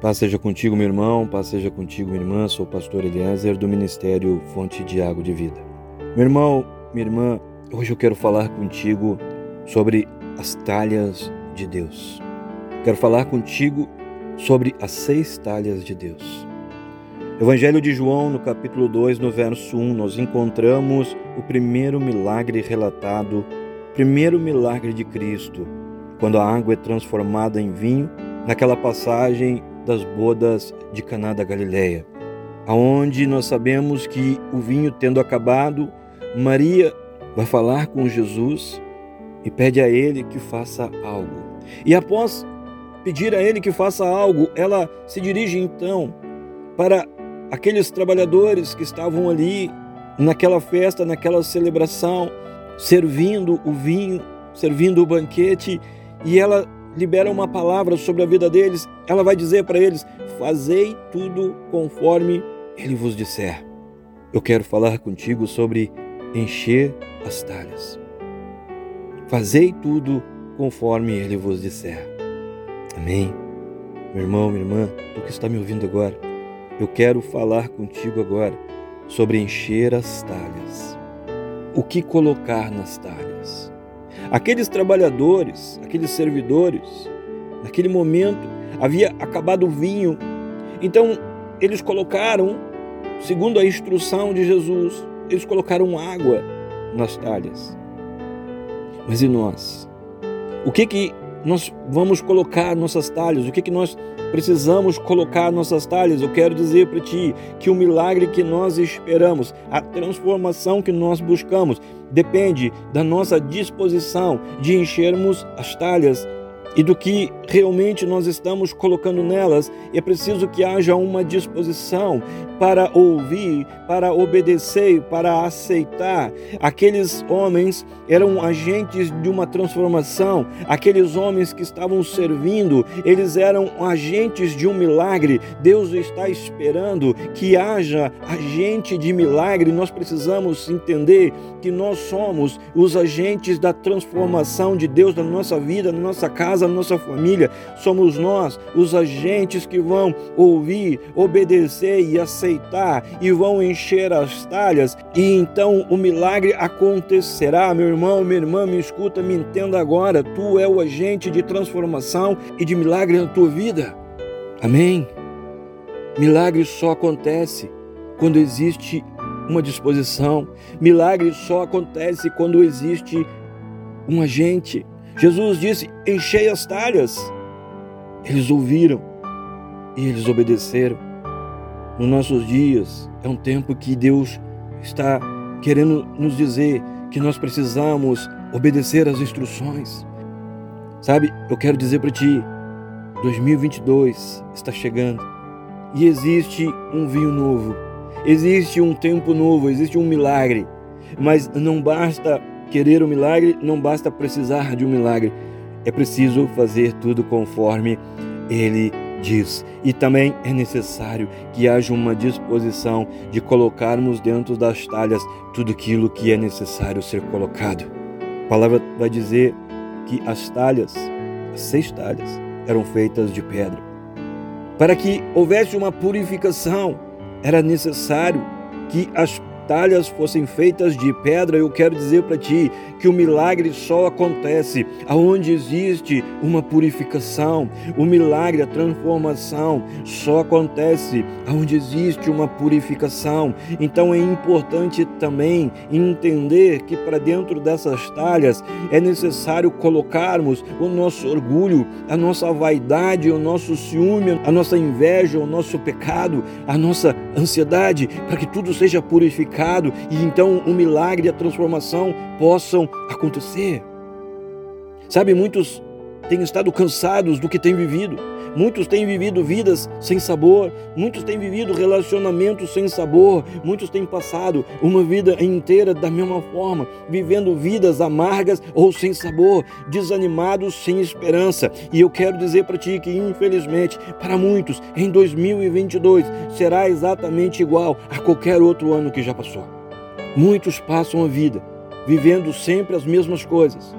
Paz seja contigo, meu irmão, paz seja contigo, minha irmã. Sou o pastor Eliezer do Ministério Fonte de Água de Vida. Meu irmão, minha irmã, hoje eu quero falar contigo sobre as talhas de Deus. Quero falar contigo sobre as seis talhas de Deus. Evangelho de João, no capítulo 2, no verso 1, nós encontramos o primeiro milagre relatado, primeiro milagre de Cristo, quando a água é transformada em vinho, naquela passagem das bodas de Caná da Galileia, aonde nós sabemos que o vinho tendo acabado, Maria vai falar com Jesus e pede a ele que faça algo. E após pedir a ele que faça algo, ela se dirige então para aqueles trabalhadores que estavam ali naquela festa, naquela celebração, servindo o vinho, servindo o banquete, e ela libera uma palavra sobre a vida deles, ela vai dizer para eles: Fazei tudo conforme ele vos disser. Eu quero falar contigo sobre encher as talhas. Fazei tudo conforme ele vos disser. Amém. Meu irmão, minha irmã, tu que está me ouvindo agora, eu quero falar contigo agora sobre encher as talhas. O que colocar nas talhas? Aqueles trabalhadores, aqueles servidores, naquele momento havia acabado o vinho, então eles colocaram, segundo a instrução de Jesus, eles colocaram água nas talhas. Mas e nós? O que que nós vamos colocar nossas talhas? O que que nós precisamos colocar nossas talhas? Eu quero dizer para ti que o milagre que nós esperamos, a transformação que nós buscamos, depende da nossa disposição de enchermos as talhas e do que realmente nós estamos colocando nelas, é preciso que haja uma disposição para ouvir, para obedecer, para aceitar. Aqueles homens eram agentes de uma transformação, aqueles homens que estavam servindo, eles eram agentes de um milagre. Deus está esperando que haja agente de milagre. Nós precisamos entender que nós somos os agentes da transformação de Deus na nossa vida, na nossa casa, na nossa família somos nós os agentes que vão ouvir, obedecer e aceitar e vão encher as talhas e então o milagre acontecerá. Meu irmão, minha irmã, me escuta, me entenda agora. Tu é o agente de transformação e de milagre na tua vida. Amém. Milagre só acontece quando existe uma disposição. Milagre só acontece quando existe um agente. Jesus disse: Enchei as talhas. Eles ouviram e eles obedeceram. Nos nossos dias é um tempo que Deus está querendo nos dizer que nós precisamos obedecer às instruções. Sabe, eu quero dizer para ti, 2022 está chegando e existe um vinho novo, existe um tempo novo, existe um milagre, mas não basta querer o um milagre, não basta precisar de um milagre, é preciso fazer tudo conforme ele diz. E também é necessário que haja uma disposição de colocarmos dentro das talhas tudo aquilo que é necessário ser colocado. A palavra vai dizer que as talhas, as seis talhas, eram feitas de pedra. Para que houvesse uma purificação, era necessário que as talhas fossem feitas de pedra, eu quero dizer para ti que o milagre só acontece aonde existe uma purificação. O milagre, a transformação só acontece aonde existe uma purificação. Então é importante também entender que para dentro dessas talhas é necessário colocarmos o nosso orgulho, a nossa vaidade, o nosso ciúme, a nossa inveja, o nosso pecado, a nossa ansiedade, para que tudo seja purificado e então o milagre e a transformação possam acontecer. Sabe, muitos têm estado cansados do que têm vivido, Muitos têm vivido vidas sem sabor, muitos têm vivido relacionamentos sem sabor, muitos têm passado uma vida inteira da mesma forma, vivendo vidas amargas ou sem sabor, desanimados, sem esperança. E eu quero dizer para ti que, infelizmente, para muitos, em 2022 será exatamente igual a qualquer outro ano que já passou. Muitos passam a vida vivendo sempre as mesmas coisas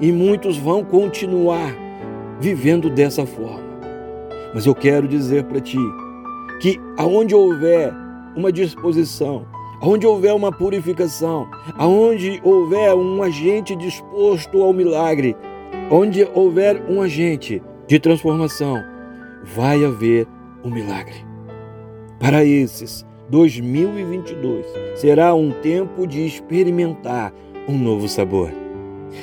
e muitos vão continuar vivendo dessa forma. Mas eu quero dizer para ti que aonde houver uma disposição, aonde houver uma purificação, aonde houver um agente disposto ao milagre, onde houver um agente de transformação, vai haver um milagre. Para esses, 2022 será um tempo de experimentar um novo sabor.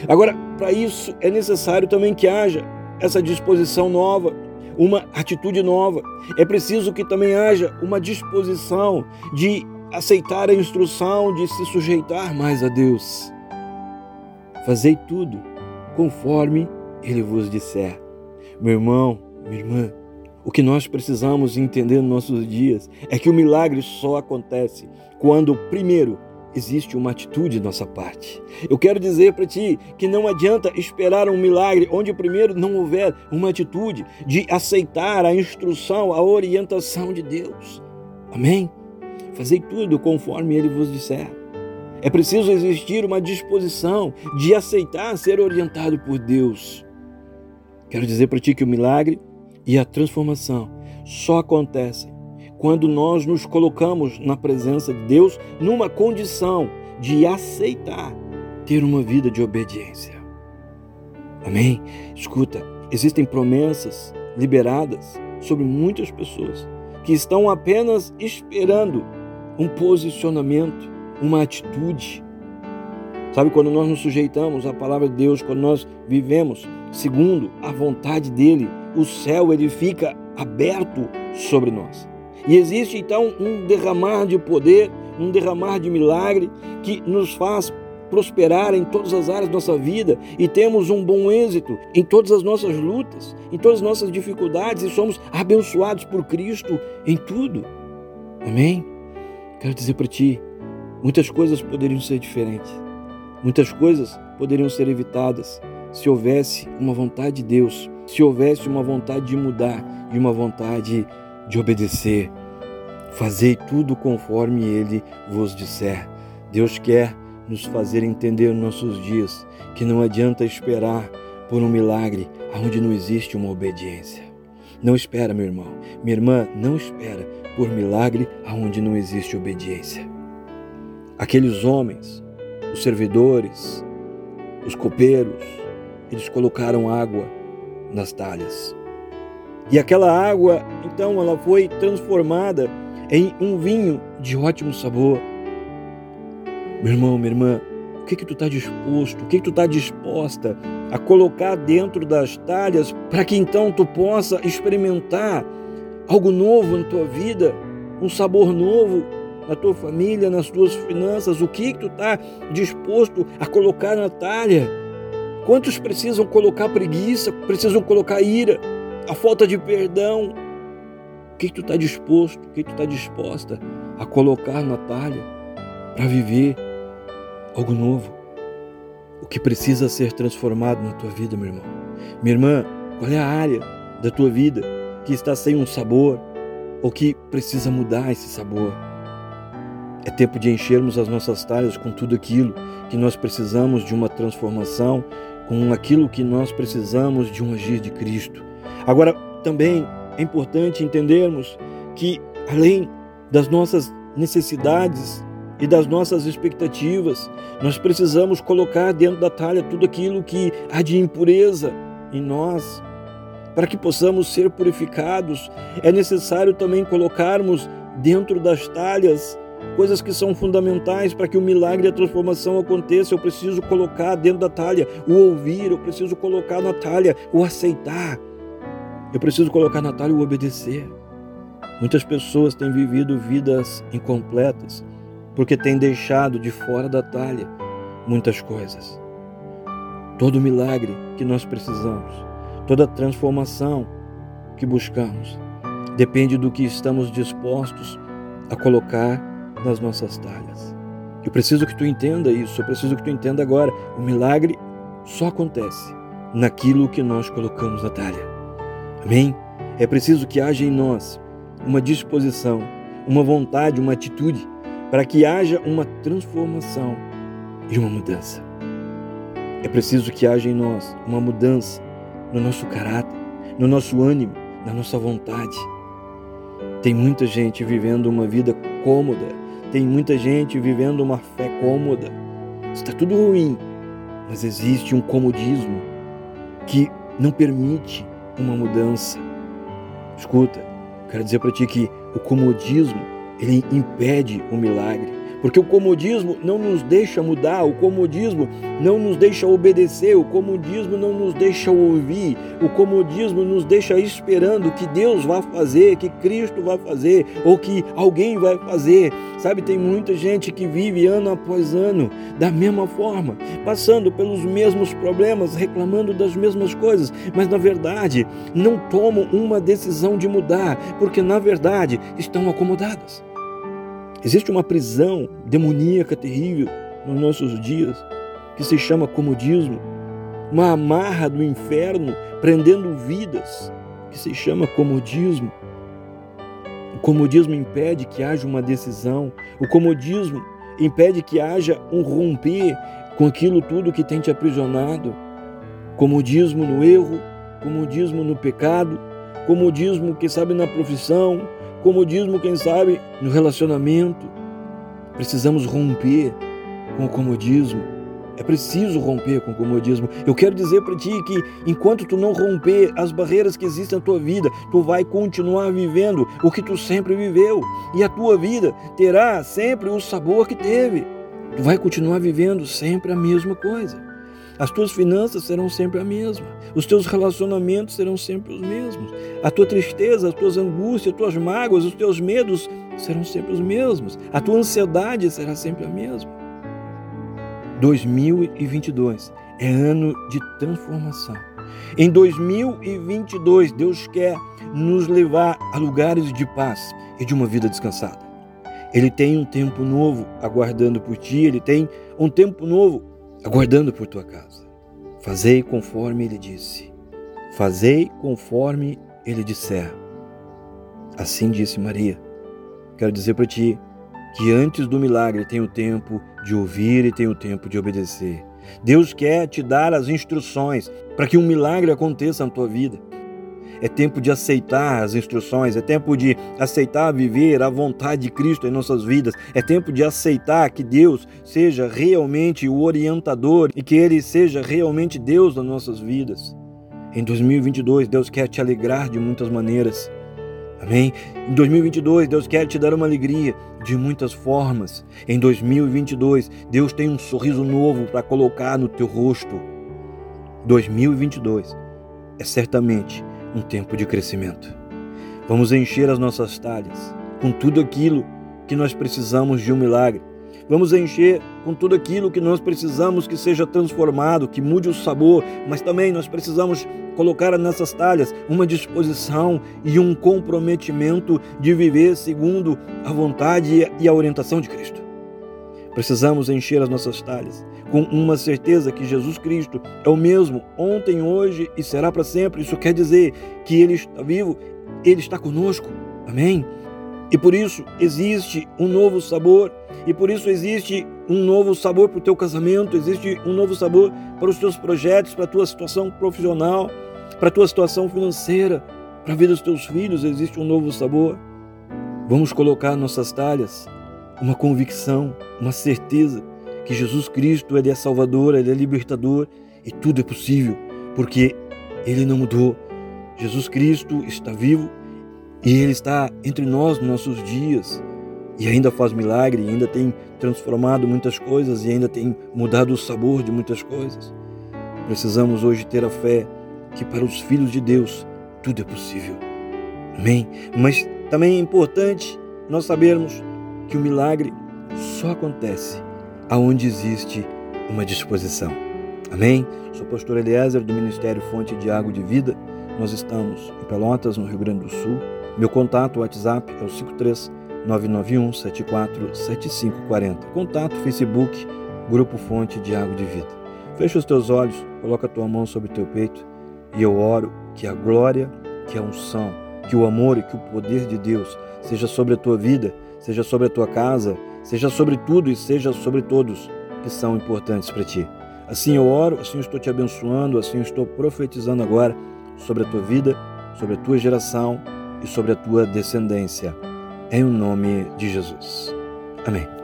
Agora, para isso é necessário também que haja essa disposição nova, uma atitude nova. É preciso que também haja uma disposição de aceitar a instrução, de se sujeitar mais a Deus. Fazei tudo conforme Ele vos disser. Meu irmão, minha irmã, o que nós precisamos entender nos nossos dias é que o milagre só acontece quando, primeiro, existe uma atitude de nossa parte. Eu quero dizer para ti que não adianta esperar um milagre onde primeiro não houver uma atitude de aceitar a instrução, a orientação de Deus. Amém? Fazei tudo conforme ele vos disser. É preciso existir uma disposição de aceitar ser orientado por Deus. Quero dizer para ti que o milagre e a transformação só acontecem quando nós nos colocamos na presença de Deus numa condição de aceitar ter uma vida de obediência. Amém? Escuta, existem promessas liberadas sobre muitas pessoas que estão apenas esperando um posicionamento, uma atitude. Sabe, quando nós nos sujeitamos à palavra de Deus, quando nós vivemos segundo a vontade dele, o céu ele fica aberto sobre nós. E existe então um derramar de poder, um derramar de milagre que nos faz prosperar em todas as áreas da nossa vida e temos um bom êxito em todas as nossas lutas, em todas as nossas dificuldades e somos abençoados por Cristo em tudo. Amém? Quero dizer para ti, muitas coisas poderiam ser diferentes. Muitas coisas poderiam ser evitadas se houvesse uma vontade de Deus, se houvesse uma vontade de mudar e uma vontade de de obedecer. Fazei tudo conforme ele vos disser. Deus quer nos fazer entender nos nossos dias que não adianta esperar por um milagre onde não existe uma obediência. Não espera, meu irmão, minha irmã, não espera por milagre onde não existe obediência. Aqueles homens, os servidores, os copeiros, eles colocaram água nas talhas. E aquela água, então, ela foi transformada em um vinho de ótimo sabor. Meu irmão, minha irmã, o que que tu está disposto, o que que tu está disposta a colocar dentro das talhas para que então tu possa experimentar algo novo na tua vida, um sabor novo na tua família, nas tuas finanças, o que que tu está disposto a colocar na talha? Quantos precisam colocar preguiça, precisam colocar ira? A falta de perdão. O que, tu está disposto, o que tu está disposta a colocar na talha para viver algo novo? O que precisa ser transformado na tua vida, meu irmão? Minha irmã, qual é a área da tua vida que está sem um sabor ou que precisa mudar esse sabor? É tempo de enchermos as nossas talhas com tudo aquilo que nós precisamos de uma transformação, com aquilo que nós precisamos de um agir de Cristo. Agora, também é importante entendermos que, além das nossas necessidades e das nossas expectativas, nós precisamos colocar dentro da talha tudo aquilo que há de impureza em nós. Para que possamos ser purificados, é necessário também colocarmos dentro das talhas coisas que são fundamentais para que o milagre e a transformação aconteça. Eu preciso colocar dentro da talha o ouvir, eu preciso colocar na talha o aceitar. Eu preciso colocar na talha o obedecer. Muitas pessoas têm vivido vidas incompletas porque têm deixado de fora da talha muitas coisas. Todo milagre que nós precisamos, toda transformação que buscamos, depende do que estamos dispostos a colocar nas nossas talhas. Eu preciso que tu entenda isso, eu preciso que tu entenda agora. O milagre só acontece naquilo que nós colocamos na talha. Amém? É preciso que haja em nós uma disposição, uma vontade, uma atitude, para que haja uma transformação e uma mudança. É preciso que haja em nós uma mudança no nosso caráter, no nosso ânimo, na nossa vontade. Tem muita gente vivendo uma vida cômoda, tem muita gente vivendo uma fé cômoda. Está tudo ruim, mas existe um comodismo que não permite uma mudança. Escuta, quero dizer para ti que o comodismo ele impede o milagre. Porque o comodismo não nos deixa mudar, o comodismo não nos deixa obedecer, o comodismo não nos deixa ouvir, o comodismo nos deixa esperando que Deus vá fazer, que Cristo vai fazer, ou que alguém vai fazer. Sabe, tem muita gente que vive ano após ano da mesma forma, passando pelos mesmos problemas, reclamando das mesmas coisas, mas na verdade não tomam uma decisão de mudar, porque na verdade estão acomodadas. Existe uma prisão demoníaca terrível nos nossos dias que se chama comodismo, uma amarra do inferno prendendo vidas que se chama comodismo. O comodismo impede que haja uma decisão, o comodismo impede que haja um romper com aquilo tudo que tem te aprisionado. Comodismo no erro, comodismo no pecado, comodismo, que sabe, na profissão, comodismo, quem sabe, no relacionamento. Precisamos romper com o comodismo. É preciso romper com o comodismo. Eu quero dizer para ti que enquanto tu não romper as barreiras que existem na tua vida, tu vai continuar vivendo o que tu sempre viveu e a tua vida terá sempre o sabor que teve. Tu vai continuar vivendo sempre a mesma coisa. As tuas finanças serão sempre a mesma. Os teus relacionamentos serão sempre os mesmos. A tua tristeza, as tuas angústias, as tuas mágoas, os teus medos serão sempre os mesmos. A tua ansiedade será sempre a mesma. 2022 é ano de transformação. Em 2022, Deus quer nos levar a lugares de paz e de uma vida descansada. Ele tem um tempo novo aguardando por ti, ele tem um tempo novo aguardando por tua casa. Fazei conforme ele disse. Fazei conforme ele disser. Assim disse Maria. Quero dizer para ti que antes do milagre tem o tempo de ouvir e tem o tempo de obedecer. Deus quer te dar as instruções para que um milagre aconteça na tua vida. É tempo de aceitar as instruções, é tempo de aceitar viver a vontade de Cristo em nossas vidas, é tempo de aceitar que Deus seja realmente o orientador e que Ele seja realmente Deus nas nossas vidas. Em 2022, Deus quer te alegrar de muitas maneiras. Amém? Em 2022, Deus quer te dar uma alegria de muitas formas. Em 2022, Deus tem um sorriso novo para colocar no teu rosto. 2022 é certamente um tempo de crescimento. Vamos encher as nossas talhas com tudo aquilo que nós precisamos de um milagre. Vamos encher com tudo aquilo que nós precisamos que seja transformado, que mude o sabor, mas também nós precisamos colocar nessas talhas uma disposição e um comprometimento de viver segundo a vontade e a orientação de Cristo. Precisamos encher as nossas talhas com uma certeza que Jesus Cristo é o mesmo ontem, hoje e será para sempre. Isso quer dizer que Ele está vivo, Ele está conosco. Amém? E por isso existe um novo sabor, e por isso existe um novo sabor para o teu casamento, existe um novo sabor para os teus projetos, para a tua situação profissional, para a tua situação financeira, para a vida dos teus filhos, existe um novo sabor. Vamos colocar nossas talhas uma convicção, uma certeza que Jesus Cristo ele é Salvador, ele é libertador e tudo é possível, porque ele não mudou. Jesus Cristo está vivo e ele está entre nós nos nossos dias e ainda faz milagre, ainda tem transformado muitas coisas e ainda tem mudado o sabor de muitas coisas. Precisamos hoje ter a fé que para os filhos de Deus tudo é possível. Amém? Mas também é importante nós sabermos que o milagre só acontece aonde existe uma disposição. Amém? Sou pastor Eliezer do Ministério Fonte de Água de Vida. Nós estamos em Pelotas, no Rio Grande do Sul. Meu contato WhatsApp é o 53 991 74 7540. Contato Facebook, Grupo Fonte de Água de Vida. Fecha os teus olhos, coloca a tua mão sobre o teu peito e eu oro que a glória, que a unção, que o amor e que o poder de Deus seja sobre a tua vida, seja sobre a tua casa, seja sobre tudo e seja sobre todos que são importantes para ti. Assim eu oro, assim eu estou te abençoando, assim eu estou profetizando agora sobre a tua vida, sobre a tua geração e sobre a tua descendência. Em o nome de Jesus. Amém.